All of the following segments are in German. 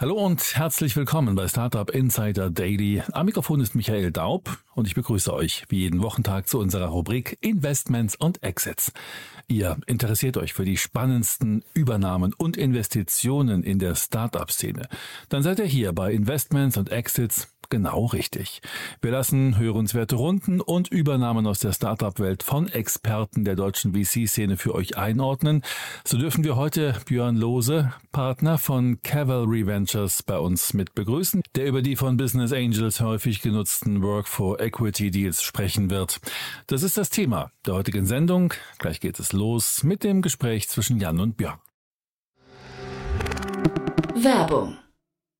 Hallo und herzlich willkommen bei Startup Insider Daily. Am Mikrofon ist Michael Daub und ich begrüße euch wie jeden Wochentag zu unserer Rubrik Investments und Exits. Ihr interessiert euch für die spannendsten Übernahmen und Investitionen in der Startup-Szene. Dann seid ihr hier bei Investments und Exits genau richtig. Wir lassen hörenswerte Runden und Übernahmen aus der Startup-Welt von Experten der deutschen VC-Szene für euch einordnen. So dürfen wir heute Björn Lose, Partner von Cavalry Ventures, bei uns mit begrüßen, der über die von Business Angels häufig genutzten Work for Equity Deals sprechen wird. Das ist das Thema der heutigen Sendung. Gleich geht es los mit dem Gespräch zwischen Jan und Björn. Werbung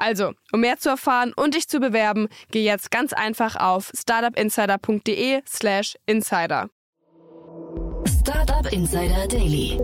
Also, um mehr zu erfahren und dich zu bewerben, geh jetzt ganz einfach auf startupinsider.de/slash insider. Startup Insider Daily.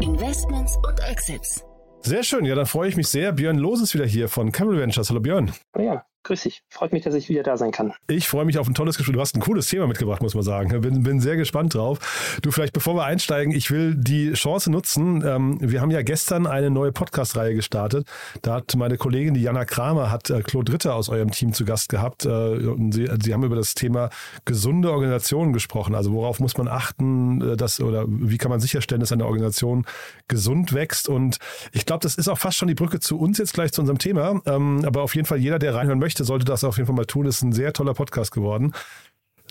Investments und Exits. Sehr schön, ja, dann freue ich mich sehr. Björn Los ist wieder hier von Camel Ventures. Hallo Björn. Ja, grüß dich. Freut mich, dass ich wieder da sein kann. Ich freue mich auf ein tolles Gespräch. Du hast ein cooles Thema mitgebracht, muss man sagen. Bin, bin sehr gespannt drauf. Du, vielleicht bevor wir einsteigen, ich will die Chance nutzen. Ähm, wir haben ja gestern eine neue Podcast-Reihe gestartet. Da hat meine Kollegin, die Jana Kramer, hat äh, Claude Ritter aus eurem Team zu Gast gehabt. Äh, und sie, sie haben über das Thema gesunde Organisationen gesprochen. Also worauf muss man achten, äh, dass, oder wie kann man sicherstellen, dass eine Organisation gesund wächst? Und ich glaube, das ist auch fast schon die Brücke zu uns jetzt gleich zu unserem Thema. Ähm, aber auf jeden Fall jeder, der reinhören möchte, möchte, sollte das auf jeden Fall mal tun. Ist ein sehr toller Podcast geworden.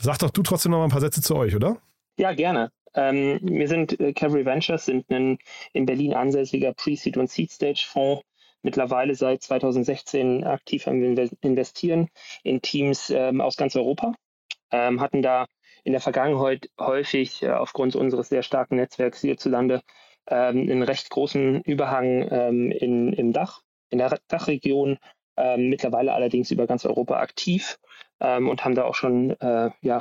Sag doch du trotzdem noch mal ein paar Sätze zu euch, oder? Ja, gerne. Ähm, wir sind äh, Cavalry Ventures, sind ein in Berlin ansässiger Pre-Seed und Seed-Stage-Fonds. Mittlerweile seit 2016 aktiv am Investieren in Teams ähm, aus ganz Europa. Ähm, hatten da in der Vergangenheit häufig äh, aufgrund unseres sehr starken Netzwerks hierzulande ähm, einen recht großen Überhang ähm, in, im Dach, in der Dachregion ähm, mittlerweile allerdings über ganz Europa aktiv ähm, und haben da auch schon äh, ja,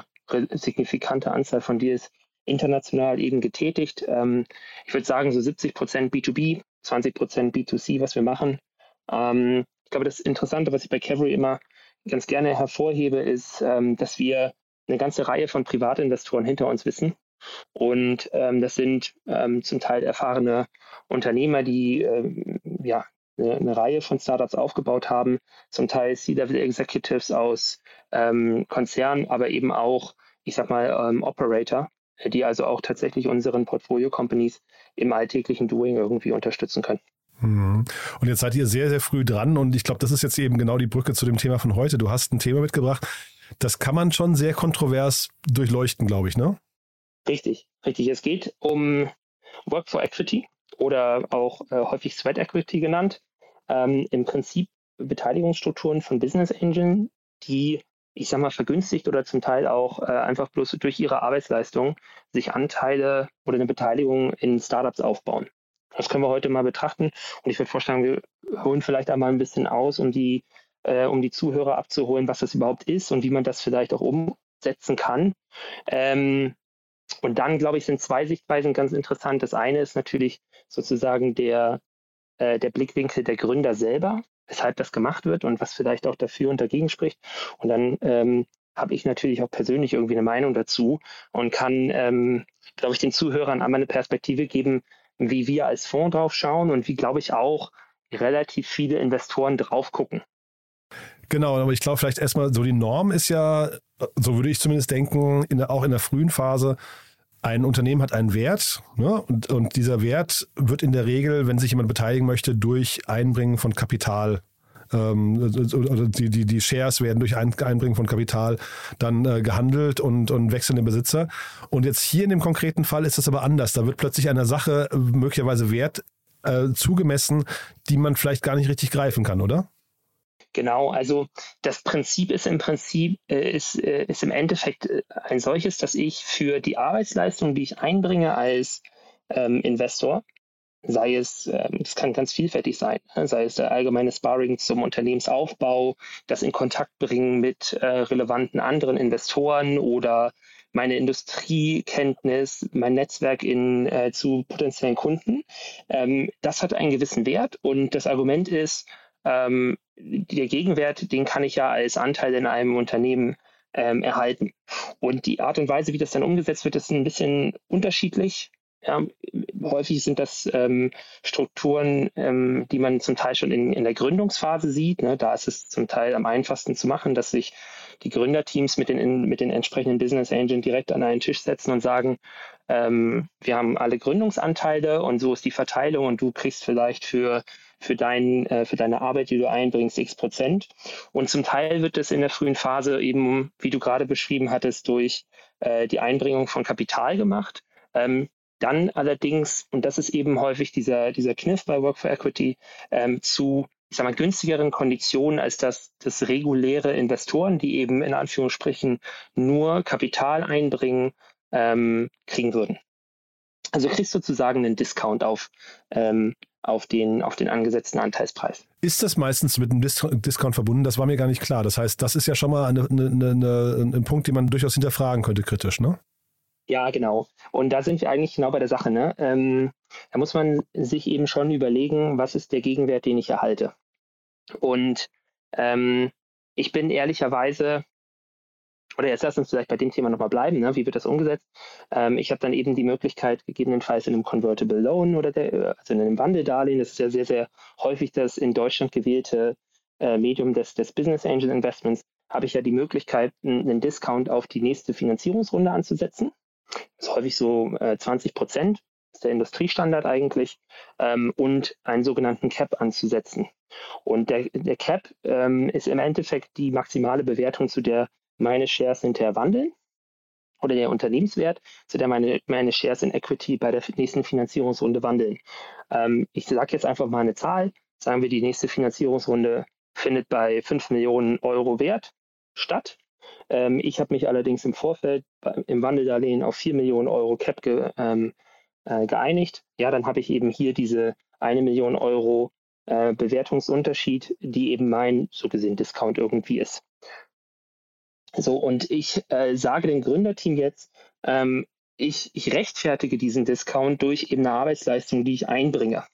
signifikante Anzahl von Deals international eben getätigt. Ähm, ich würde sagen, so 70 Prozent B2B, 20 Prozent B2C, was wir machen. Ähm, ich glaube, das Interessante, was ich bei Cavalry immer ganz gerne hervorhebe, ist, ähm, dass wir eine ganze Reihe von Privatinvestoren hinter uns wissen. Und ähm, das sind zum Teil erfahrene Unternehmer, die ja, eine, eine Reihe von Startups aufgebaut haben, zum Teil C-Level Executives aus ähm, Konzernen, aber eben auch, ich sag mal, ähm, Operator, die also auch tatsächlich unseren Portfolio-Companies im alltäglichen Doing irgendwie unterstützen können. Mhm. Und jetzt seid ihr sehr, sehr früh dran und ich glaube, das ist jetzt eben genau die Brücke zu dem Thema von heute. Du hast ein Thema mitgebracht, das kann man schon sehr kontrovers durchleuchten, glaube ich, ne? Richtig, richtig. Es geht um Work for Equity oder auch äh, häufig Sweat Equity genannt. Ähm, Im Prinzip Beteiligungsstrukturen von Business Engine, die, ich sag mal, vergünstigt oder zum Teil auch äh, einfach bloß durch ihre Arbeitsleistung sich Anteile oder eine Beteiligung in Startups aufbauen. Das können wir heute mal betrachten. Und ich würde vorschlagen, wir holen vielleicht einmal ein bisschen aus, um die, äh, um die Zuhörer abzuholen, was das überhaupt ist und wie man das vielleicht auch umsetzen kann. Ähm, und dann, glaube ich, sind zwei Sichtweisen ganz interessant. Das eine ist natürlich sozusagen der, äh, der Blickwinkel der Gründer selber, weshalb das gemacht wird und was vielleicht auch dafür und dagegen spricht. Und dann ähm, habe ich natürlich auch persönlich irgendwie eine Meinung dazu und kann, ähm, glaube ich, den Zuhörern einmal eine Perspektive geben, wie wir als Fonds drauf schauen und wie, glaube ich, auch relativ viele Investoren drauf gucken. Genau, aber ich glaube vielleicht erstmal so die Norm ist ja, so würde ich zumindest denken, in der, auch in der frühen Phase, ein Unternehmen hat einen Wert ne? und, und dieser Wert wird in der Regel, wenn sich jemand beteiligen möchte, durch Einbringen von Kapital ähm, oder die, die, die Shares werden durch Einbringen von Kapital dann äh, gehandelt und, und wechseln den Besitzer. Und jetzt hier in dem konkreten Fall ist das aber anders. Da wird plötzlich einer Sache äh, möglicherweise Wert äh, zugemessen, die man vielleicht gar nicht richtig greifen kann, oder? Genau, also das Prinzip ist im Prinzip, äh, ist, äh, ist im Endeffekt äh, ein solches, dass ich für die Arbeitsleistung, die ich einbringe als ähm, Investor, sei es, ähm, es kann ganz vielfältig sein, ne? sei es der allgemeine Sparring zum Unternehmensaufbau, das in Kontakt bringen mit relevanten anderen Investoren oder meine Industriekenntnis, mein Netzwerk in, äh, zu potenziellen Kunden. Ähm, das hat einen gewissen Wert und das Argument ist, ähm, der Gegenwert, den kann ich ja als Anteil in einem Unternehmen ähm, erhalten. Und die Art und Weise, wie das dann umgesetzt wird, ist ein bisschen unterschiedlich. Ja, häufig sind das ähm, Strukturen, ähm, die man zum Teil schon in, in der Gründungsphase sieht. Ne? Da ist es zum Teil am einfachsten zu machen, dass sich die Gründerteams mit den, mit den entsprechenden Business Agent direkt an einen Tisch setzen und sagen, ähm, wir haben alle Gründungsanteile und so ist die Verteilung und du kriegst vielleicht für für, dein, äh, für deine Arbeit, die du einbringst, x Prozent. Und zum Teil wird es in der frühen Phase eben, wie du gerade beschrieben hattest, durch äh, die Einbringung von Kapital gemacht. Ähm, dann allerdings, und das ist eben häufig dieser, dieser Kniff bei Work for Equity, ähm, zu ich sag mal, günstigeren Konditionen als das, das reguläre Investoren, die eben in Anführungsstrichen nur Kapital einbringen, ähm, kriegen würden. Also kriegst du sozusagen einen Discount auf, ähm, auf, den, auf den angesetzten Anteilspreis. Ist das meistens mit einem Discount verbunden? Das war mir gar nicht klar. Das heißt, das ist ja schon mal eine, eine, eine, ein Punkt, den man durchaus hinterfragen könnte, kritisch, ne? Ja, genau. Und da sind wir eigentlich genau bei der Sache. Ne? Ähm, da muss man sich eben schon überlegen, was ist der Gegenwert, den ich erhalte. Und ähm, ich bin ehrlicherweise oder jetzt lass uns vielleicht bei dem Thema nochmal bleiben, ne? wie wird das umgesetzt? Ähm, ich habe dann eben die Möglichkeit, gegebenenfalls in einem Convertible Loan oder der, also in einem Wandeldarlehen, das ist ja sehr, sehr häufig das in Deutschland gewählte äh, Medium des, des Business Angel Investments, habe ich ja die Möglichkeit, einen Discount auf die nächste Finanzierungsrunde anzusetzen. Das ist häufig so äh, 20 Prozent, ist der Industriestandard eigentlich, ähm, und einen sogenannten Cap anzusetzen. Und der, der Cap ähm, ist im Endeffekt die maximale Bewertung, zu der meine Shares hinterher wandeln oder der Unternehmenswert, zu der meine, meine Shares in Equity bei der nächsten Finanzierungsrunde wandeln. Ähm, ich sage jetzt einfach mal eine Zahl. Sagen wir, die nächste Finanzierungsrunde findet bei 5 Millionen Euro Wert statt. Ähm, ich habe mich allerdings im Vorfeld bei, im Wandeldarlehen auf 4 Millionen Euro Cap ge, ähm, äh, geeinigt. Ja, dann habe ich eben hier diese 1 Million Euro äh, Bewertungsunterschied, die eben mein so gesehen Discount irgendwie ist. So, und ich äh, sage dem Gründerteam jetzt, ähm, ich, ich rechtfertige diesen Discount durch eben eine Arbeitsleistung, die ich einbringe.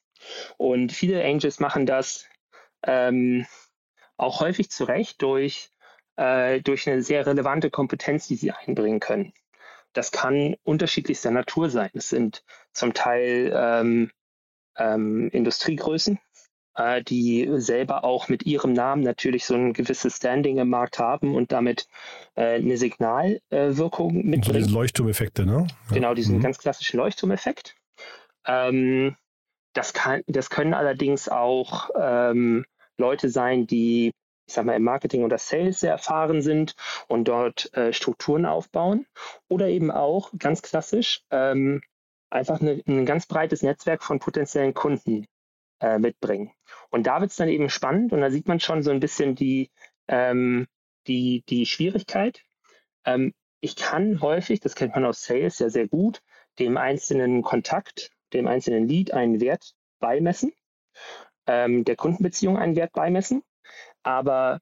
Und viele Angels machen das ähm, auch häufig zu Recht durch, äh, durch eine sehr relevante Kompetenz, die sie einbringen können. Das kann unterschiedlichster Natur sein. Es sind zum Teil ähm, ähm, Industriegrößen, äh, die selber auch mit ihrem Namen natürlich so ein gewisses Standing im Markt haben und damit äh, eine Signalwirkung mitbringen. So diese Leuchtturmeffekte, ne? Ja. Genau, diesen mhm. ganz klassischen Leuchtturmeffekt. Ähm, das, kann, das können allerdings auch ähm, Leute sein, die, ich sag mal, im Marketing oder Sales sehr erfahren sind und dort äh, Strukturen aufbauen. Oder eben auch ganz klassisch ähm, einfach eine, ein ganz breites Netzwerk von potenziellen Kunden äh, mitbringen. Und da wird es dann eben spannend und da sieht man schon so ein bisschen die, ähm, die, die Schwierigkeit. Ähm, ich kann häufig, das kennt man aus Sales ja sehr gut, dem einzelnen Kontakt, dem einzelnen Lead einen Wert beimessen, ähm, der Kundenbeziehung einen Wert beimessen. Aber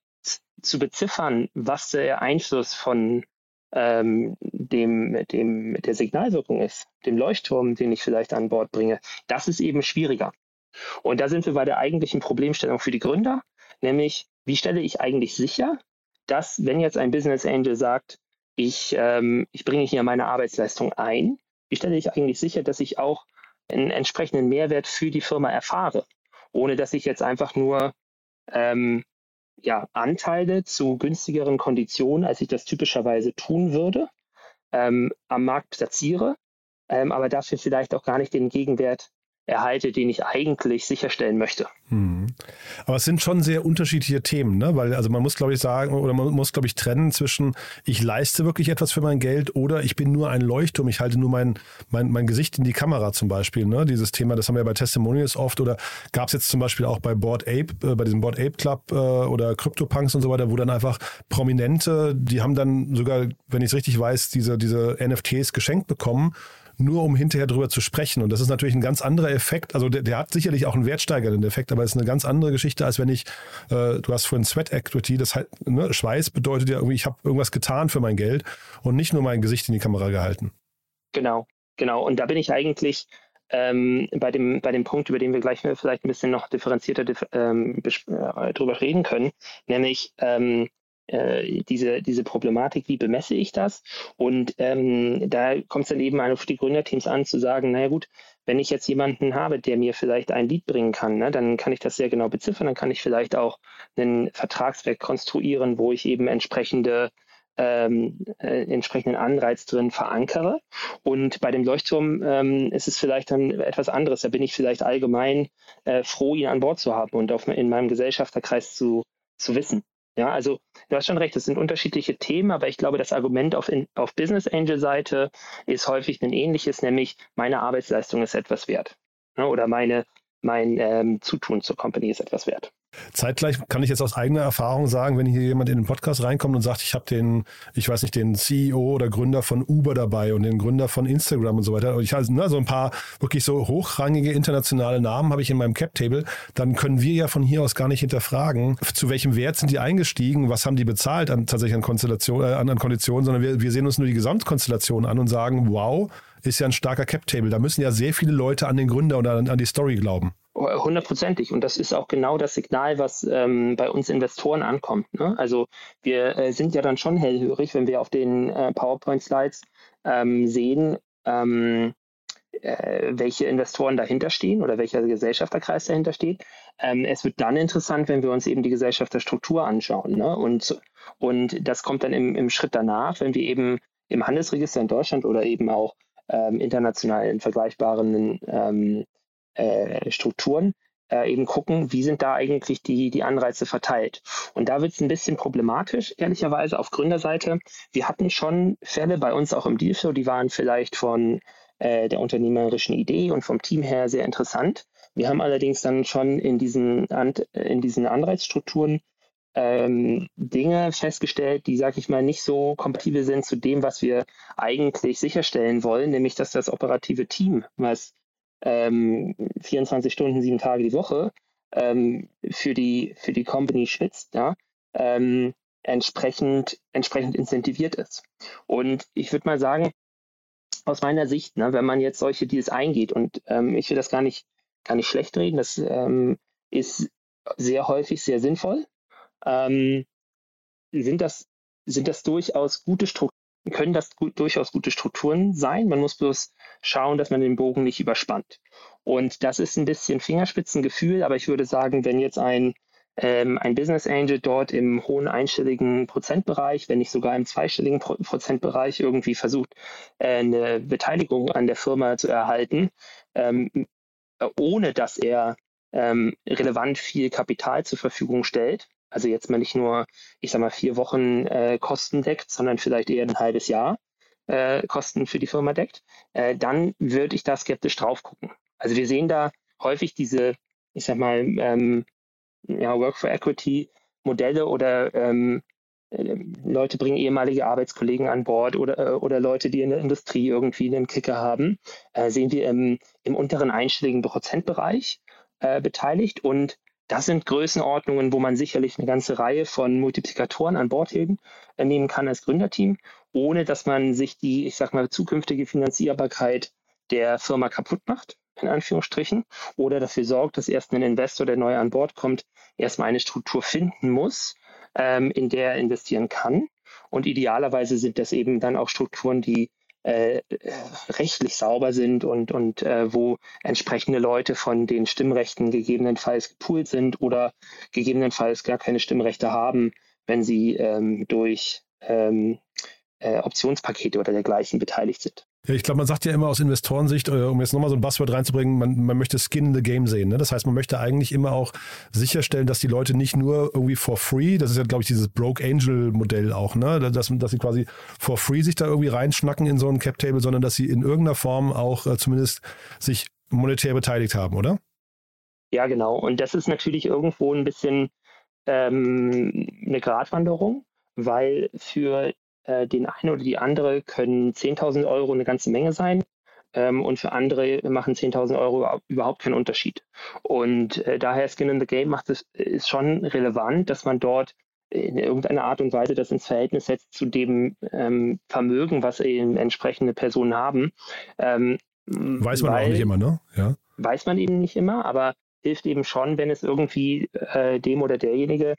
zu beziffern, was der Einfluss von ähm, dem, dem, der Signalwirkung ist, dem Leuchtturm, den ich vielleicht an Bord bringe, das ist eben schwieriger. Und da sind wir bei der eigentlichen Problemstellung für die Gründer, nämlich wie stelle ich eigentlich sicher, dass wenn jetzt ein Business Angel sagt, ich, ähm, ich bringe hier meine Arbeitsleistung ein, wie stelle ich eigentlich sicher, dass ich auch einen entsprechenden Mehrwert für die Firma erfahre, ohne dass ich jetzt einfach nur ähm, ja, Anteile zu günstigeren Konditionen, als ich das typischerweise tun würde, ähm, am Markt platziere, ähm, aber dafür vielleicht auch gar nicht den Gegenwert erhalte, den ich eigentlich sicherstellen möchte. Hm. Aber es sind schon sehr unterschiedliche Themen, ne? Weil also man muss, glaube ich, sagen, oder man muss, glaube ich, trennen zwischen ich leiste wirklich etwas für mein Geld oder ich bin nur ein Leuchtturm, ich halte nur mein, mein, mein Gesicht in die Kamera zum Beispiel. Ne? Dieses Thema, das haben wir ja bei Testimonials oft oder gab es jetzt zum Beispiel auch bei Board Ape, äh, bei diesem Board Ape Club äh, oder CryptoPunks und so weiter, wo dann einfach Prominente, die haben dann sogar, wenn ich es richtig weiß, diese, diese NFTs geschenkt bekommen nur um hinterher drüber zu sprechen. Und das ist natürlich ein ganz anderer Effekt. Also der, der hat sicherlich auch einen wertsteigernden Effekt, aber es ist eine ganz andere Geschichte, als wenn ich, äh, du hast vorhin Sweat Equity, das halt, ne, Schweiß bedeutet ja irgendwie, ich habe irgendwas getan für mein Geld und nicht nur mein Gesicht in die Kamera gehalten. Genau, genau. Und da bin ich eigentlich ähm, bei, dem, bei dem Punkt, über den wir gleich vielleicht ein bisschen noch differenzierter ähm, äh, drüber reden können, nämlich ähm, äh, diese, diese Problematik, wie bemesse ich das? Und ähm, da kommt es dann eben auf die Gründerteams an, zu sagen, naja gut, wenn ich jetzt jemanden habe, der mir vielleicht ein Lied bringen kann, ne, dann kann ich das sehr genau beziffern, dann kann ich vielleicht auch einen Vertragswerk konstruieren, wo ich eben entsprechende ähm, äh, entsprechenden Anreiz drin verankere. Und bei dem Leuchtturm ähm, ist es vielleicht dann etwas anderes. Da bin ich vielleicht allgemein äh, froh, ihn an Bord zu haben und auf, in meinem Gesellschafterkreis zu, zu wissen. Ja, also du hast schon recht, es sind unterschiedliche Themen, aber ich glaube, das Argument auf, auf Business Angel Seite ist häufig ein ähnliches, nämlich meine Arbeitsleistung ist etwas wert. Ne, oder meine, mein ähm, Zutun zur Company ist etwas wert. Zeitgleich kann ich jetzt aus eigener Erfahrung sagen, wenn hier jemand in den Podcast reinkommt und sagt, ich habe den, ich weiß nicht, den CEO oder Gründer von Uber dabei und den Gründer von Instagram und so weiter. Und ich habe ne, so ein paar wirklich so hochrangige internationale Namen habe ich in meinem Cap-Table. Dann können wir ja von hier aus gar nicht hinterfragen, zu welchem Wert sind die eingestiegen, was haben die bezahlt an tatsächlich an Konstellation, äh, an, an Konditionen, sondern wir, wir sehen uns nur die Gesamtkonstellation an und sagen, wow, ist ja ein starker Cap-Table. Da müssen ja sehr viele Leute an den Gründer oder an, an die Story glauben. Hundertprozentig. Und das ist auch genau das Signal, was ähm, bei uns Investoren ankommt. Ne? Also wir äh, sind ja dann schon hellhörig, wenn wir auf den äh, PowerPoint-Slides ähm, sehen, ähm, äh, welche Investoren dahinter stehen oder welcher Gesellschafterkreis dahinter steht. Ähm, es wird dann interessant, wenn wir uns eben die Gesellschafterstruktur anschauen. Ne? Und, und das kommt dann im, im Schritt danach, wenn wir eben im Handelsregister in Deutschland oder eben auch ähm, international in vergleichbaren ähm, äh, Strukturen äh, eben gucken, wie sind da eigentlich die, die Anreize verteilt. Und da wird es ein bisschen problematisch, ehrlicherweise, auf Gründerseite. Wir hatten schon Fälle bei uns auch im Dealflow, die waren vielleicht von äh, der unternehmerischen Idee und vom Team her sehr interessant. Wir haben allerdings dann schon in diesen, in diesen Anreizstrukturen ähm, Dinge festgestellt, die, sag ich mal, nicht so kompatibel sind zu dem, was wir eigentlich sicherstellen wollen, nämlich dass das operative Team, was ähm, 24 Stunden, sieben Tage die Woche ähm, für, die, für die Company schwitzt, ja, ähm, entsprechend, entsprechend incentiviert ist. Und ich würde mal sagen, aus meiner Sicht, ne, wenn man jetzt solche Deals eingeht, und ähm, ich will das gar nicht, gar nicht schlecht reden, das ähm, ist sehr häufig sehr sinnvoll, ähm, sind, das, sind das durchaus gute Strukturen können das gut, durchaus gute Strukturen sein. Man muss bloß schauen, dass man den Bogen nicht überspannt. Und das ist ein bisschen Fingerspitzengefühl, aber ich würde sagen, wenn jetzt ein, ähm, ein Business Angel dort im hohen einstelligen Prozentbereich, wenn nicht sogar im zweistelligen Pro Prozentbereich irgendwie versucht, äh, eine Beteiligung an der Firma zu erhalten, ähm, ohne dass er ähm, relevant viel Kapital zur Verfügung stellt, also jetzt mal nicht nur, ich sag mal, vier Wochen äh, Kosten deckt, sondern vielleicht eher ein halbes Jahr äh, Kosten für die Firma deckt, äh, dann würde ich da skeptisch drauf gucken. Also wir sehen da häufig diese, ich sag mal, ähm, ja, Work for Equity Modelle oder ähm, äh, Leute bringen ehemalige Arbeitskollegen an Bord oder, äh, oder Leute, die in der Industrie irgendwie einen Kicker haben, äh, sehen wir im, im unteren einstelligen Prozentbereich äh, beteiligt und das sind Größenordnungen, wo man sicherlich eine ganze Reihe von Multiplikatoren an Bord äh, nehmen kann als Gründerteam, ohne dass man sich die, ich sag mal, zukünftige Finanzierbarkeit der Firma kaputt macht, in Anführungsstrichen, oder dafür sorgt, dass erst ein Investor, der neu an Bord kommt, erstmal eine Struktur finden muss, ähm, in der er investieren kann. Und idealerweise sind das eben dann auch Strukturen, die äh, rechtlich sauber sind und, und äh, wo entsprechende Leute von den Stimmrechten gegebenenfalls gepoolt sind oder gegebenenfalls gar keine Stimmrechte haben, wenn sie ähm, durch ähm, äh, Optionspakete oder dergleichen beteiligt sind. Ich glaube, man sagt ja immer aus Investorensicht, äh, um jetzt nochmal so ein Buzzword reinzubringen, man, man möchte Skin in the Game sehen. Ne? Das heißt, man möchte eigentlich immer auch sicherstellen, dass die Leute nicht nur irgendwie for free, das ist ja, glaube ich, dieses Broke Angel Modell auch, ne? dass, dass sie quasi for free sich da irgendwie reinschnacken in so ein Cap Table, sondern dass sie in irgendeiner Form auch äh, zumindest sich monetär beteiligt haben, oder? Ja, genau. Und das ist natürlich irgendwo ein bisschen ähm, eine Gratwanderung, weil für äh, den einen oder die andere können 10.000 Euro eine ganze Menge sein ähm, und für andere machen 10.000 Euro überhaupt keinen Unterschied. Und äh, daher Skin in the Game macht es ist schon relevant, dass man dort in irgendeiner Art und Weise das ins Verhältnis setzt zu dem ähm, Vermögen, was eben entsprechende Personen haben. Ähm, weiß man auch nicht immer, ne? Ja. Weiß man eben nicht immer, aber hilft eben schon, wenn es irgendwie äh, dem oder derjenige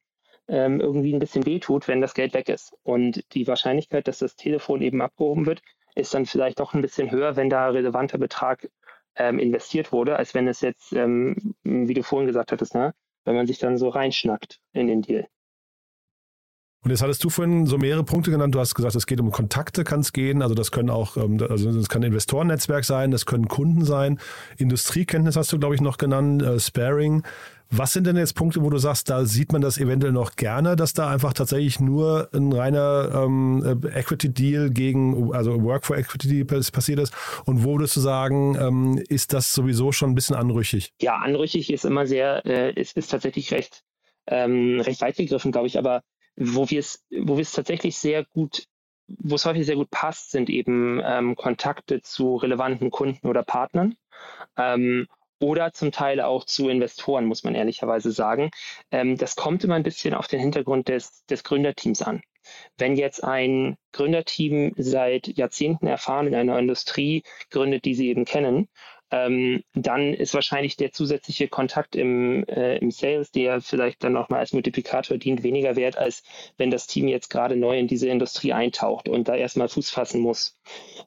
ähm, irgendwie ein bisschen wehtut, wenn das Geld weg ist. Und die Wahrscheinlichkeit, dass das Telefon eben abgehoben wird, ist dann vielleicht doch ein bisschen höher, wenn da relevanter Betrag ähm, investiert wurde, als wenn es jetzt, ähm, wie du vorhin gesagt hattest, ne, wenn man sich dann so reinschnackt in den Deal. Und jetzt hattest du vorhin so mehrere Punkte genannt. Du hast gesagt, es geht um Kontakte, kann es gehen. Also das können auch, ähm, also das kann Investorennetzwerk sein, das können Kunden sein. Industriekenntnis hast du, glaube ich, noch genannt, äh, Sparing. Was sind denn jetzt Punkte, wo du sagst, da sieht man das eventuell noch gerne, dass da einfach tatsächlich nur ein reiner ähm, äh, Equity-Deal gegen, also Work for Equity passiert ist? Und wo würdest du sagen, ähm, ist das sowieso schon ein bisschen anrüchig? Ja, anrüchig ist immer sehr, äh, ist, ist tatsächlich recht, ähm, recht weit gegriffen, glaube ich. Aber wo wir es, wo wir es tatsächlich sehr gut wo es häufig sehr gut passt, sind eben ähm, Kontakte zu relevanten Kunden oder Partnern. Ähm, oder zum Teil auch zu Investoren, muss man ehrlicherweise sagen. Ähm, das kommt immer ein bisschen auf den Hintergrund des, des Gründerteams an. Wenn jetzt ein Gründerteam seit Jahrzehnten erfahren in einer Industrie gründet, die sie eben kennen, ähm, dann ist wahrscheinlich der zusätzliche Kontakt im, äh, im Sales, der vielleicht dann nochmal als Multiplikator dient, weniger wert, als wenn das Team jetzt gerade neu in diese Industrie eintaucht und da erstmal Fuß fassen muss.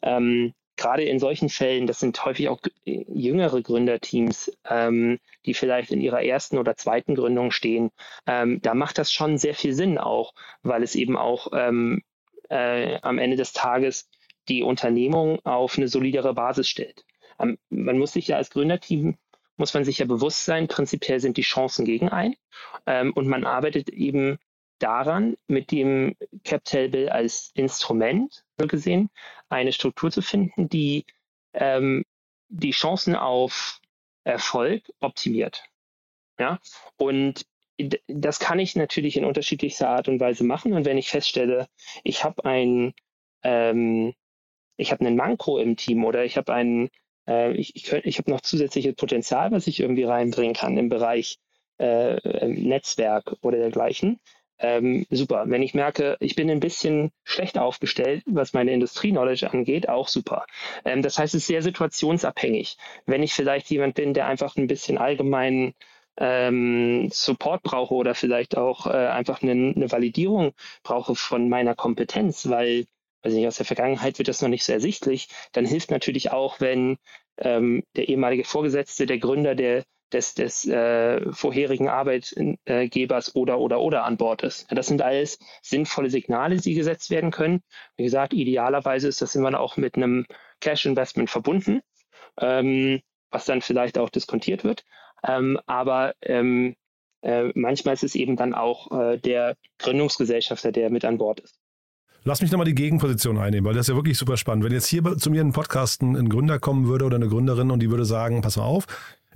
Ähm, gerade in solchen Fällen, das sind häufig auch jüngere Gründerteams, ähm, die vielleicht in ihrer ersten oder zweiten Gründung stehen, ähm, da macht das schon sehr viel Sinn auch, weil es eben auch ähm, äh, am Ende des Tages die Unternehmung auf eine solidere Basis stellt. Man muss sich ja als Gründerteam muss man sich ja bewusst sein, prinzipiell sind die Chancen gegen ein ähm, und man arbeitet eben daran, mit dem Cap Table als Instrument so gesehen eine Struktur zu finden, die ähm, die Chancen auf Erfolg optimiert. Ja, und das kann ich natürlich in unterschiedlichster Art und Weise machen. Und wenn ich feststelle, ich habe ein, ähm, ich habe einen Manko im Team oder ich habe einen, äh, ich, ich, ich habe noch zusätzliches Potenzial, was ich irgendwie reinbringen kann im Bereich äh, Netzwerk oder dergleichen, ähm, super. Wenn ich merke, ich bin ein bisschen schlecht aufgestellt, was meine Industrie-Knowledge angeht, auch super. Ähm, das heißt, es ist sehr situationsabhängig. Wenn ich vielleicht jemand bin, der einfach ein bisschen allgemeinen ähm, Support brauche oder vielleicht auch äh, einfach eine, eine Validierung brauche von meiner Kompetenz, weil weiß nicht, aus der Vergangenheit wird das noch nicht so ersichtlich, dann hilft natürlich auch, wenn ähm, der ehemalige Vorgesetzte, der Gründer, der des, des äh, vorherigen Arbeitgebers oder oder oder an Bord ist. Das sind alles sinnvolle Signale, die gesetzt werden können. Wie gesagt, idealerweise ist das immer auch mit einem Cash Investment verbunden, ähm, was dann vielleicht auch diskontiert wird. Ähm, aber ähm, äh, manchmal ist es eben dann auch äh, der Gründungsgesellschafter, der mit an Bord ist. Lass mich nochmal die Gegenposition einnehmen, weil das ist ja wirklich super spannend. Wenn jetzt hier zu mir in den Podcast ein, Gründer kommen würde oder eine Gründerin und die würde sagen, pass mal auf,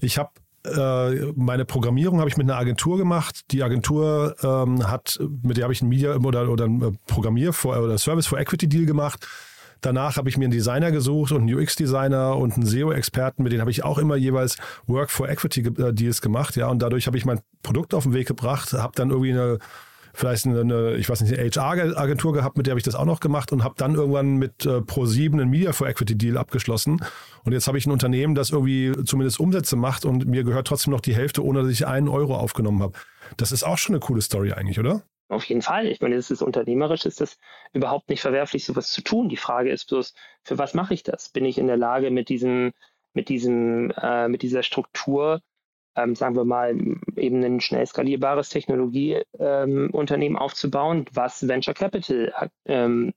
ich habe äh, meine Programmierung habe ich mit einer Agentur gemacht. Die Agentur ähm, hat, mit der habe ich ein Media oder, oder ein Programmier oder Service for Equity Deal gemacht. Danach habe ich mir einen Designer gesucht und einen UX-Designer und einen SEO-Experten, mit denen habe ich auch immer jeweils Work for Equity äh, Deals gemacht, ja. Und dadurch habe ich mein Produkt auf den Weg gebracht, habe dann irgendwie eine vielleicht eine, ich weiß nicht, HR-Agentur gehabt, mit der habe ich das auch noch gemacht und habe dann irgendwann mit äh, Pro7 einen Media for Equity Deal abgeschlossen. Und jetzt habe ich ein Unternehmen, das irgendwie zumindest Umsätze macht und mir gehört trotzdem noch die Hälfte, ohne dass ich einen Euro aufgenommen habe. Das ist auch schon eine coole Story eigentlich, oder? Auf jeden Fall. Ich meine, das ist unternehmerisch, ist das überhaupt nicht verwerflich, sowas zu tun. Die Frage ist bloß, für was mache ich das? Bin ich in der Lage, mit diesem, mit diesem, äh, mit dieser Struktur ähm, sagen wir mal, eben ein schnell skalierbares Technologieunternehmen ähm, aufzubauen, was Venture Capital ähm,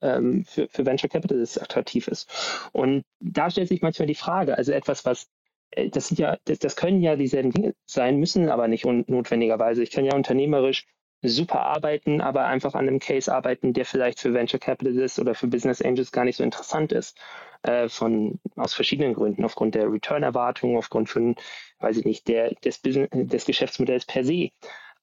ähm, für, für Venture Capitalists attraktiv ist. Und da stellt sich manchmal die Frage, also etwas, was äh, das sind ja, das, das können ja dieselben Dinge sein, müssen aber nicht notwendigerweise. Ich kann ja unternehmerisch super arbeiten, aber einfach an einem Case arbeiten, der vielleicht für Venture Capitalists oder für Business Angels gar nicht so interessant ist. Äh, von, aus verschiedenen Gründen, aufgrund der Return-Erwartungen, aufgrund von, weiß ich nicht, der, des, Business, des Geschäftsmodells per se.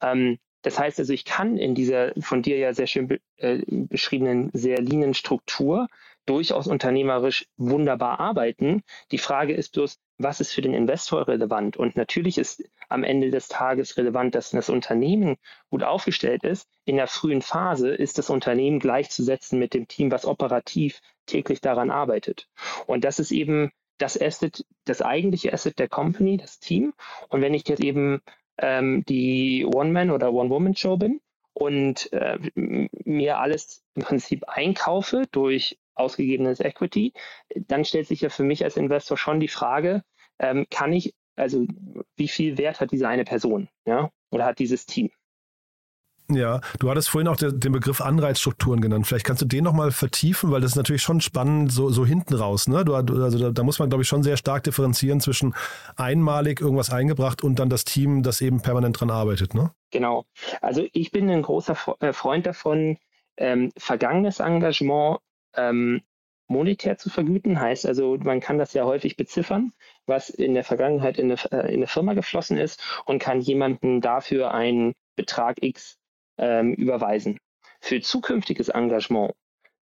Ähm, das heißt also, ich kann in dieser von dir ja sehr schön be äh, beschriebenen sehr leanen Struktur durchaus unternehmerisch wunderbar arbeiten. Die Frage ist bloß, was ist für den Investor relevant? Und natürlich ist am Ende des Tages relevant, dass das Unternehmen gut aufgestellt ist. In der frühen Phase ist das Unternehmen gleichzusetzen mit dem Team, was operativ täglich daran arbeitet. Und das ist eben das Asset, das eigentliche Asset der Company, das Team. Und wenn ich jetzt eben ähm, die One-Man- oder One-Woman-Show bin und äh, mir alles im Prinzip einkaufe durch ausgegebenes Equity, dann stellt sich ja für mich als Investor schon die Frage, ähm, kann ich, also wie viel Wert hat diese eine Person, ja, oder hat dieses Team? Ja, du hattest vorhin auch den Begriff Anreizstrukturen genannt. Vielleicht kannst du den nochmal vertiefen, weil das ist natürlich schon spannend, so, so hinten raus. Ne? Du, also da, da, muss man, glaube ich, schon sehr stark differenzieren zwischen einmalig irgendwas eingebracht und dann das Team, das eben permanent dran arbeitet. Ne? Genau. Also ich bin ein großer äh, Freund davon, ähm, vergangenes Engagement ähm, monetär zu vergüten. Heißt also, man kann das ja häufig beziffern, was in der Vergangenheit in eine, äh, in eine Firma geflossen ist und kann jemanden dafür einen Betrag X ähm, überweisen. Für zukünftiges Engagement,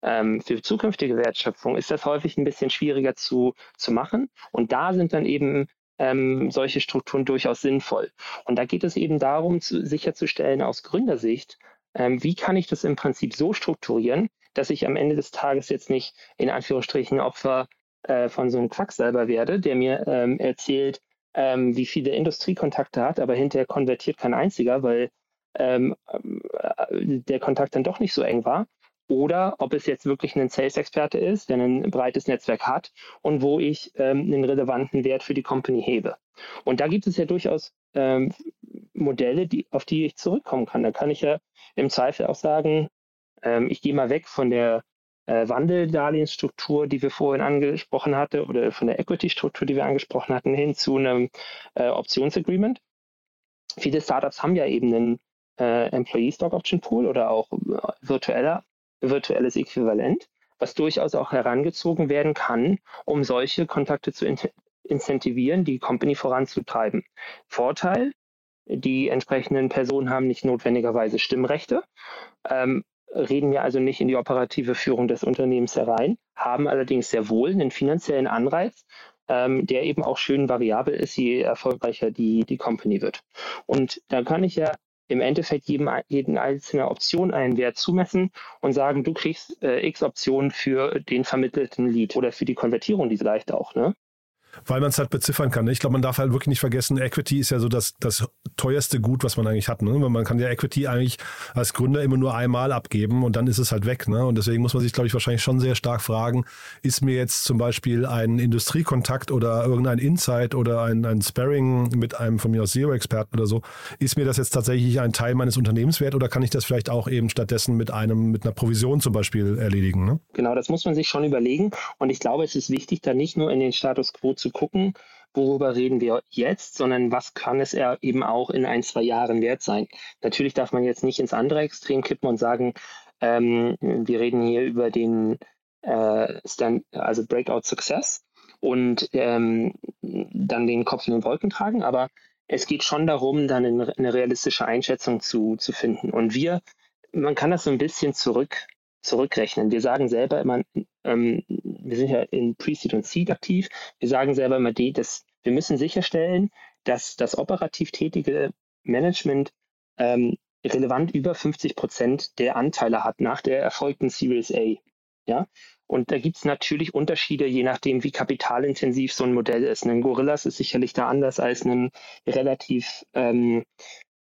ähm, für zukünftige Wertschöpfung ist das häufig ein bisschen schwieriger zu, zu machen. Und da sind dann eben ähm, solche Strukturen durchaus sinnvoll. Und da geht es eben darum, zu, sicherzustellen aus Gründersicht, ähm, wie kann ich das im Prinzip so strukturieren, dass ich am Ende des Tages jetzt nicht in Anführungsstrichen Opfer äh, von so einem Quacksalber werde, der mir ähm, erzählt, ähm, wie viele Industriekontakte hat, aber hinterher konvertiert kein einziger, weil ähm, äh, der Kontakt dann doch nicht so eng war. Oder ob es jetzt wirklich ein Sales-Experte ist, der ein breites Netzwerk hat und wo ich ähm, einen relevanten Wert für die Company hebe. Und da gibt es ja durchaus ähm, Modelle, die, auf die ich zurückkommen kann. Da kann ich ja im Zweifel auch sagen, ähm, ich gehe mal weg von der äh, Wandeldarlehensstruktur, die wir vorhin angesprochen hatten, oder von der Equity-Struktur, die wir angesprochen hatten, hin zu einem äh, Optionsagreement. Viele Startups haben ja eben einen äh, Employee Stock Option Pool oder auch äh, virtueller, virtuelles Äquivalent, was durchaus auch herangezogen werden kann, um solche Kontakte zu in incentivieren, die Company voranzutreiben. Vorteil, die entsprechenden Personen haben nicht notwendigerweise Stimmrechte, ähm, reden wir also nicht in die operative Führung des Unternehmens herein, haben allerdings sehr wohl einen finanziellen Anreiz, ähm, der eben auch schön variabel ist, je erfolgreicher die, die Company wird. Und da kann ich ja im Endeffekt jedem, jeden einzelnen Option einen Wert zumessen und sagen, du kriegst äh, x Optionen für den vermittelten Lead oder für die Konvertierung, die vielleicht auch. Ne? Weil man es halt beziffern kann. Ich glaube, man darf halt wirklich nicht vergessen, Equity ist ja so das, das teuerste Gut, was man eigentlich hat. Ne? Man kann ja Equity eigentlich als Gründer immer nur einmal abgeben und dann ist es halt weg. Ne? Und deswegen muss man sich, glaube ich, wahrscheinlich schon sehr stark fragen, ist mir jetzt zum Beispiel ein Industriekontakt oder irgendein Insight oder ein, ein Sparring mit einem von mir aus Zero-Experten oder so, ist mir das jetzt tatsächlich ein Teil meines Unternehmens wert oder kann ich das vielleicht auch eben stattdessen mit einem, mit einer Provision zum Beispiel erledigen? Ne? Genau, das muss man sich schon überlegen. Und ich glaube, es ist wichtig, da nicht nur in den Status quo zu gucken, worüber reden wir jetzt, sondern was kann es eben auch in ein, zwei Jahren wert sein. Natürlich darf man jetzt nicht ins andere Extrem kippen und sagen, ähm, wir reden hier über den äh, Stand, also Breakout Success und ähm, dann den Kopf in den Wolken tragen, aber es geht schon darum, dann eine, eine realistische Einschätzung zu, zu finden. Und wir, man kann das so ein bisschen zurück zurückrechnen. Wir sagen selber immer, ähm, wir sind ja in Pre-Seed und Seed aktiv, wir sagen selber immer, die, dass wir müssen sicherstellen, dass das operativ tätige Management ähm, relevant über 50 Prozent der Anteile hat nach der erfolgten Series A. Ja? Und da gibt es natürlich Unterschiede, je nachdem, wie kapitalintensiv so ein Modell ist. Ein Gorillas ist sicherlich da anders als ein relativ ähm,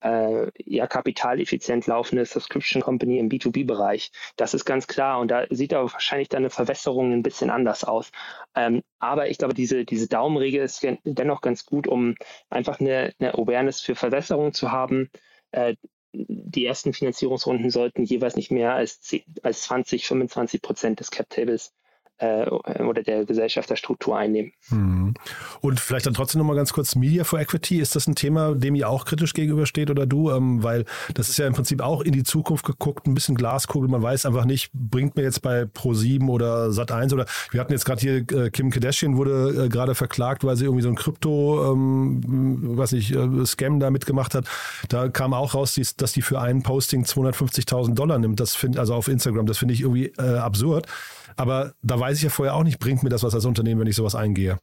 äh, ja, kapitaleffizient laufende Subscription Company im B2B-Bereich. Das ist ganz klar und da sieht aber wahrscheinlich dann eine Verwässerung ein bisschen anders aus. Ähm, aber ich glaube, diese, diese Daumenregel ist dennoch ganz gut, um einfach eine, eine Awareness für Verwässerung zu haben. Äh, die ersten Finanzierungsrunden sollten jeweils nicht mehr als, 10, als 20, 25 Prozent des Cap-Tables äh, oder der Gesellschafterstruktur einnehmen. Mhm. Und vielleicht dann trotzdem nochmal ganz kurz Media for Equity. Ist das ein Thema, dem ihr auch kritisch gegenübersteht oder du? Ähm, weil das ist ja im Prinzip auch in die Zukunft geguckt, ein bisschen Glaskugel. Man weiß einfach nicht, bringt mir jetzt bei Pro7 oder Sat1 oder wir hatten jetzt gerade hier äh, Kim Kardashian wurde äh, gerade verklagt, weil sie irgendwie so ein Krypto, ähm, weiß nicht, äh, Scam da mitgemacht hat. Da kam auch raus, dass, die für einen Posting 250.000 Dollar nimmt. Das finde also auf Instagram. Das finde ich irgendwie äh, absurd. Aber da weiß ich ja vorher auch nicht, bringt mir das was als Unternehmen, wenn ich sowas eingehe.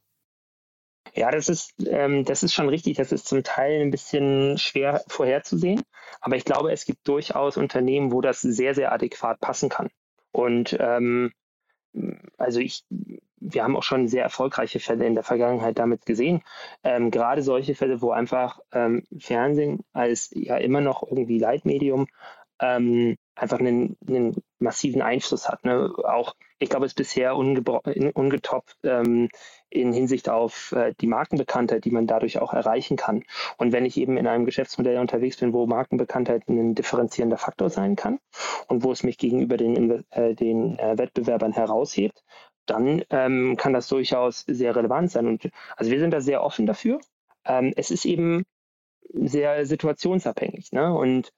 Ja, das ist, ähm, das ist schon richtig. Das ist zum Teil ein bisschen schwer vorherzusehen. Aber ich glaube, es gibt durchaus Unternehmen, wo das sehr, sehr adäquat passen kann. Und ähm, also ich, wir haben auch schon sehr erfolgreiche Fälle in der Vergangenheit damit gesehen. Ähm, gerade solche Fälle, wo einfach ähm, Fernsehen als ja immer noch irgendwie Leitmedium ähm, einfach einen, einen, massiven Einfluss hat. Ne? Auch, ich glaube, es ist bisher ungetoppt ähm, in Hinsicht auf äh, die Markenbekanntheit, die man dadurch auch erreichen kann. Und wenn ich eben in einem Geschäftsmodell unterwegs bin, wo Markenbekanntheit ein differenzierender Faktor sein kann und wo es mich gegenüber den, äh, den äh, Wettbewerbern heraushebt, dann ähm, kann das durchaus sehr relevant sein. Und also wir sind da sehr offen dafür. Ähm, es ist eben sehr situationsabhängig. Ne? Und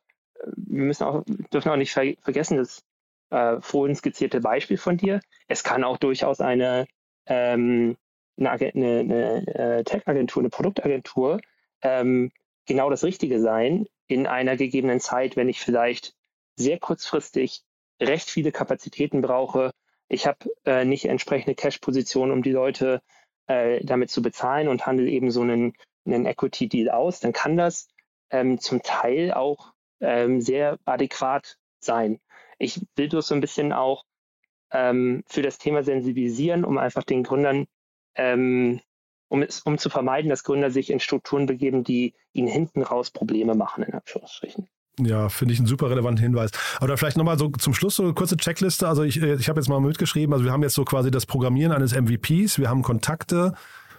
wir müssen auch, dürfen auch nicht ver vergessen, das äh, vorhin skizzierte Beispiel von dir. Es kann auch durchaus eine, ähm, eine, eine, eine äh, Tech-Agentur, eine Produktagentur ähm, genau das Richtige sein in einer gegebenen Zeit, wenn ich vielleicht sehr kurzfristig recht viele Kapazitäten brauche. Ich habe äh, nicht entsprechende Cash-Position, um die Leute äh, damit zu bezahlen und handle eben so einen, einen Equity-Deal aus, dann kann das ähm, zum Teil auch ähm, sehr adäquat sein. Ich will das so ein bisschen auch ähm, für das Thema sensibilisieren, um einfach den Gründern, ähm, um, um zu vermeiden, dass Gründer sich in Strukturen begeben, die ihnen hinten raus Probleme machen, in Anführungsstrichen. Ja, finde ich einen super relevanten Hinweis. Aber vielleicht nochmal so zum Schluss so eine kurze Checkliste. Also ich, ich habe jetzt mal mitgeschrieben, also wir haben jetzt so quasi das Programmieren eines MVPs, wir haben Kontakte,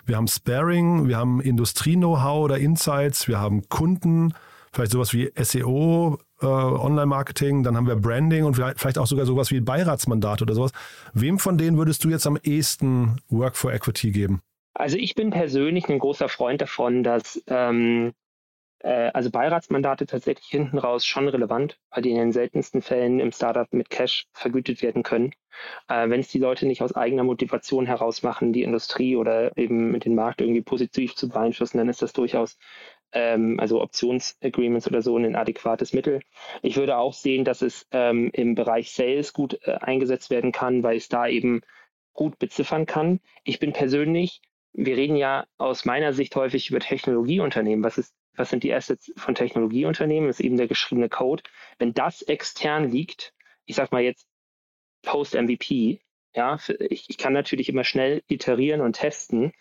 wir haben Sparing, wir haben Industrie-Know-how oder Insights, wir haben Kunden, vielleicht sowas wie SEO, äh, Online-Marketing, dann haben wir Branding und vielleicht, auch sogar sowas wie Beiratsmandat oder sowas. Wem von denen würdest du jetzt am ehesten Work for Equity geben? Also ich bin persönlich ein großer Freund davon, dass ähm, äh, also Beiratsmandate tatsächlich hinten raus schon relevant, weil die in den seltensten Fällen im Startup mit Cash vergütet werden können. Äh, Wenn es die Leute nicht aus eigener Motivation heraus machen, die Industrie oder eben den Markt irgendwie positiv zu beeinflussen, dann ist das durchaus ähm, also Optionsagreements oder so, ein adäquates Mittel. Ich würde auch sehen, dass es ähm, im Bereich Sales gut äh, eingesetzt werden kann, weil es da eben gut beziffern kann. Ich bin persönlich, wir reden ja aus meiner Sicht häufig über Technologieunternehmen. Was ist was sind die Assets von Technologieunternehmen, das ist eben der geschriebene Code. Wenn das extern liegt, ich sag mal jetzt Post-MVP, ja, ich, ich, kann natürlich immer schnell iterieren und testen,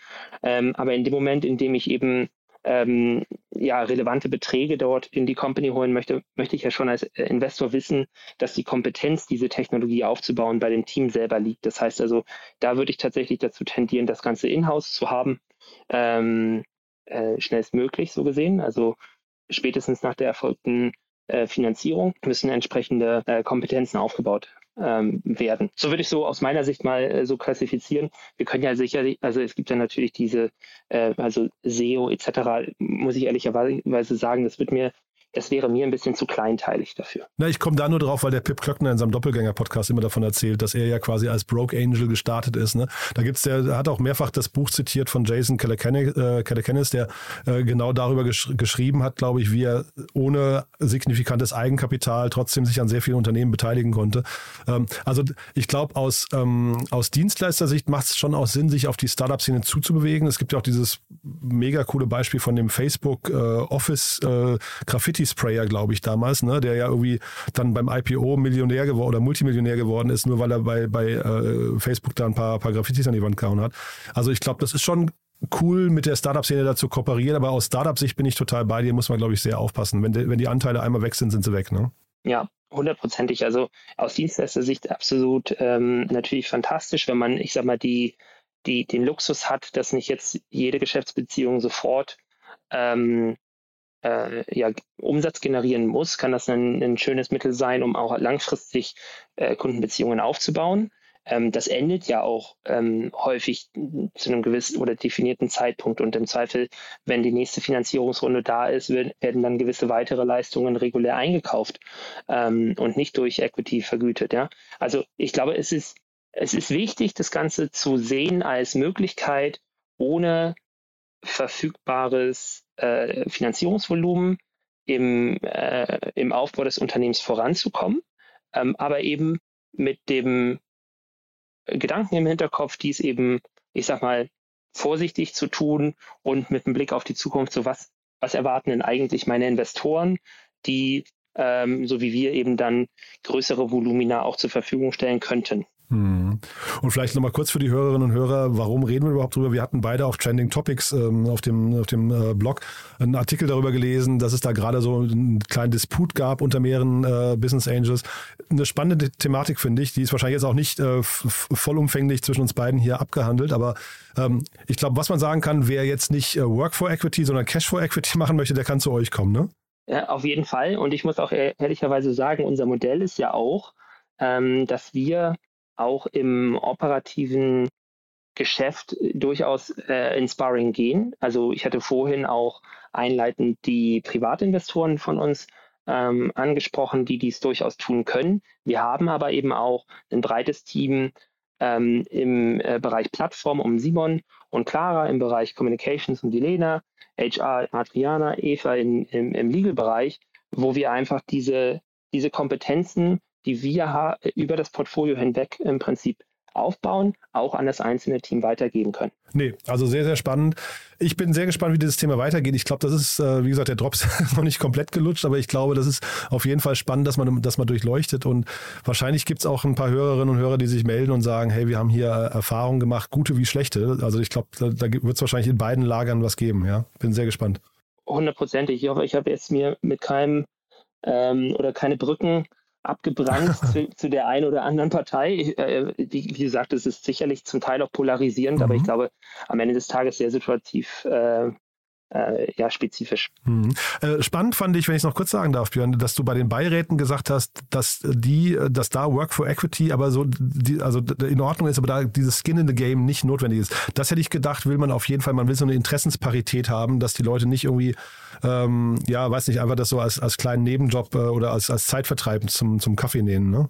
ähm, aber in dem Moment, in dem ich eben ähm, ja, relevante Beträge dort in die Company holen möchte, möchte ich ja schon als äh, Investor wissen, dass die Kompetenz, diese Technologie aufzubauen, bei dem Team selber liegt. Das heißt also, da würde ich tatsächlich dazu tendieren, das Ganze in-house zu haben, ähm, äh, schnellstmöglich so gesehen. Also spätestens nach der erfolgten äh, Finanzierung müssen entsprechende äh, Kompetenzen aufgebaut ähm, werden. So würde ich so aus meiner Sicht mal äh, so klassifizieren. Wir können ja sicherlich, also es gibt ja natürlich diese, äh, also SEO etc., muss ich ehrlicherweise sagen, das wird mir das wäre mir ein bisschen zu kleinteilig dafür. Na, ich komme da nur drauf, weil der Pip Klöckner in seinem Doppelgänger-Podcast immer davon erzählt, dass er ja quasi als Broke Angel gestartet ist. Ne? Da gibt's der, der hat auch mehrfach das Buch zitiert von Jason Calacanis, äh, der äh, genau darüber gesch geschrieben hat, glaube ich, wie er ohne signifikantes Eigenkapital trotzdem sich an sehr vielen Unternehmen beteiligen konnte. Ähm, also ich glaube, aus, ähm, aus Dienstleistersicht macht es schon auch Sinn, sich auf die Startup-Szene zuzubewegen. Es gibt ja auch dieses mega coole Beispiel von dem Facebook äh, Office äh, Graffiti Sprayer, glaube ich, damals, ne, der ja irgendwie dann beim IPO Millionär geworden oder Multimillionär geworden ist, nur weil er bei, bei äh, Facebook da ein paar, paar Graffitis an die Wand gehauen hat. Also ich glaube, das ist schon cool, mit der Startup-Szene da zu kooperieren, aber aus Startup-Sicht bin ich total bei dir, muss man, glaube ich, sehr aufpassen. Wenn, de, wenn die Anteile einmal weg sind, sind sie weg, ne? Ja, hundertprozentig. Also aus Dienstleister-Sicht absolut ähm, natürlich fantastisch, wenn man, ich sag mal, die, die, den Luxus hat, dass nicht jetzt jede Geschäftsbeziehung sofort ähm, äh, ja, Umsatz generieren muss, kann das ein, ein, schönes Mittel sein, um auch langfristig äh, Kundenbeziehungen aufzubauen. Ähm, das endet ja auch ähm, häufig zu einem gewissen oder definierten Zeitpunkt und im Zweifel, wenn die nächste Finanzierungsrunde da ist, werden dann gewisse weitere Leistungen regulär eingekauft ähm, und nicht durch Equity vergütet. Ja? Also ich glaube, es ist, es ist wichtig, das Ganze zu sehen als Möglichkeit, ohne verfügbares äh, Finanzierungsvolumen im, äh, im Aufbau des Unternehmens voranzukommen, ähm, aber eben mit dem Gedanken im Hinterkopf, dies eben, ich sag mal, vorsichtig zu tun und mit einem Blick auf die Zukunft, so was, was erwarten denn eigentlich meine Investoren, die ähm, so wie wir eben dann größere Volumina auch zur Verfügung stellen könnten. Hm. Und vielleicht nochmal kurz für die Hörerinnen und Hörer, warum reden wir überhaupt drüber? Wir hatten beide auf Trending Topics ähm, auf dem, auf dem äh, Blog einen Artikel darüber gelesen, dass es da gerade so einen kleinen Disput gab unter mehreren äh, Business Angels. Eine spannende Thematik, finde ich. Die ist wahrscheinlich jetzt auch nicht äh, vollumfänglich zwischen uns beiden hier abgehandelt, aber ähm, ich glaube, was man sagen kann, wer jetzt nicht äh, Work for Equity, sondern Cash for Equity machen möchte, der kann zu euch kommen, ne? Ja, auf jeden Fall. Und ich muss auch ehrlicherweise sagen, unser Modell ist ja auch, ähm, dass wir auch im operativen Geschäft durchaus äh, Sparring gehen. Also ich hatte vorhin auch einleitend die Privatinvestoren von uns ähm, angesprochen, die dies durchaus tun können. Wir haben aber eben auch ein breites Team ähm, im äh, Bereich Plattform um Simon und Clara, im Bereich Communications und Dilena, HR Adriana, Eva in, im, im Legal-Bereich, wo wir einfach diese, diese Kompetenzen die wir über das Portfolio hinweg im Prinzip aufbauen, auch an das einzelne Team weitergeben können. Nee, also sehr, sehr spannend. Ich bin sehr gespannt, wie dieses Thema weitergeht. Ich glaube, das ist, äh, wie gesagt, der Drops noch nicht komplett gelutscht, aber ich glaube, das ist auf jeden Fall spannend, dass man das mal durchleuchtet. Und wahrscheinlich gibt es auch ein paar Hörerinnen und Hörer, die sich melden und sagen, hey, wir haben hier äh, Erfahrungen gemacht, gute wie schlechte. Also ich glaube, da, da wird es wahrscheinlich in beiden Lagern was geben. Ja, bin sehr gespannt. Hundertprozentig. Ich hoffe, ich habe jetzt mir mit keinem ähm, oder keine Brücken abgebrannt zu, zu, der einen oder anderen Partei. Äh, wie, wie, gesagt, es ist sicherlich zum Teil auch polarisierend, mhm. aber ich mhm. glaube, am Ende des Tages sehr situativ äh, äh, ja, spezifisch. Mhm. Äh, spannend fand ich, wenn ich es noch kurz sagen darf, Björn, dass du bei den Beiräten gesagt hast, dass die, dass da Work for Equity aber so, die, also in Ordnung ist, aber da dieses Skin in the Game nicht notwendig ist. Das hätte ich gedacht, will man auf jeden Fall, man will so eine Interessensparität haben, dass die Leute nicht irgendwie, ähm, ja, weiß nicht, einfach das so als, als kleinen Nebenjob äh, oder als, als Zeitvertreib zum, zum Kaffee nehmen, ne?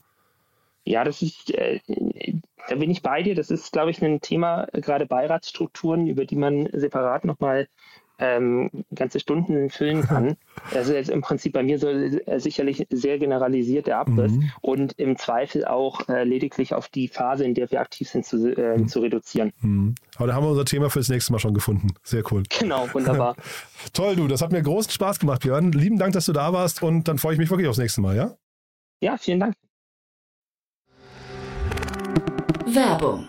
Ja, das ist, äh, da bin ich bei dir. Das ist, glaube ich, ein Thema, gerade Beiratsstrukturen, über die man separat nochmal ähm, ganze Stunden füllen kann. Das ist jetzt im Prinzip bei mir so äh, sicherlich sehr generalisiert der Abriss mhm. und im Zweifel auch äh, lediglich auf die Phase, in der wir aktiv sind, zu, äh, mhm. zu reduzieren. Mhm. Aber da haben wir unser Thema für das nächste Mal schon gefunden. Sehr cool. Genau, wunderbar. Toll, du, das hat mir großen Spaß gemacht, Björn. Lieben Dank, dass du da warst und dann freue ich mich wirklich aufs nächste Mal, ja? Ja, vielen Dank. Werbung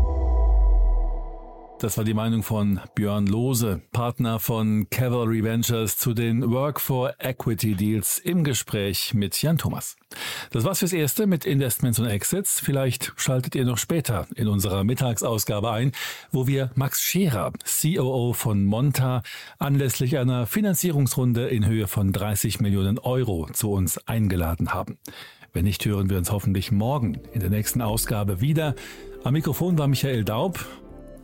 Das war die Meinung von Björn Lose, Partner von Cavalry Ventures zu den Work for Equity Deals im Gespräch mit Jan Thomas. Das war's fürs Erste mit Investments und Exits. Vielleicht schaltet ihr noch später in unserer Mittagsausgabe ein, wo wir Max Scherer, COO von Monta, anlässlich einer Finanzierungsrunde in Höhe von 30 Millionen Euro zu uns eingeladen haben. Wenn nicht, hören wir uns hoffentlich morgen in der nächsten Ausgabe wieder. Am Mikrofon war Michael Daub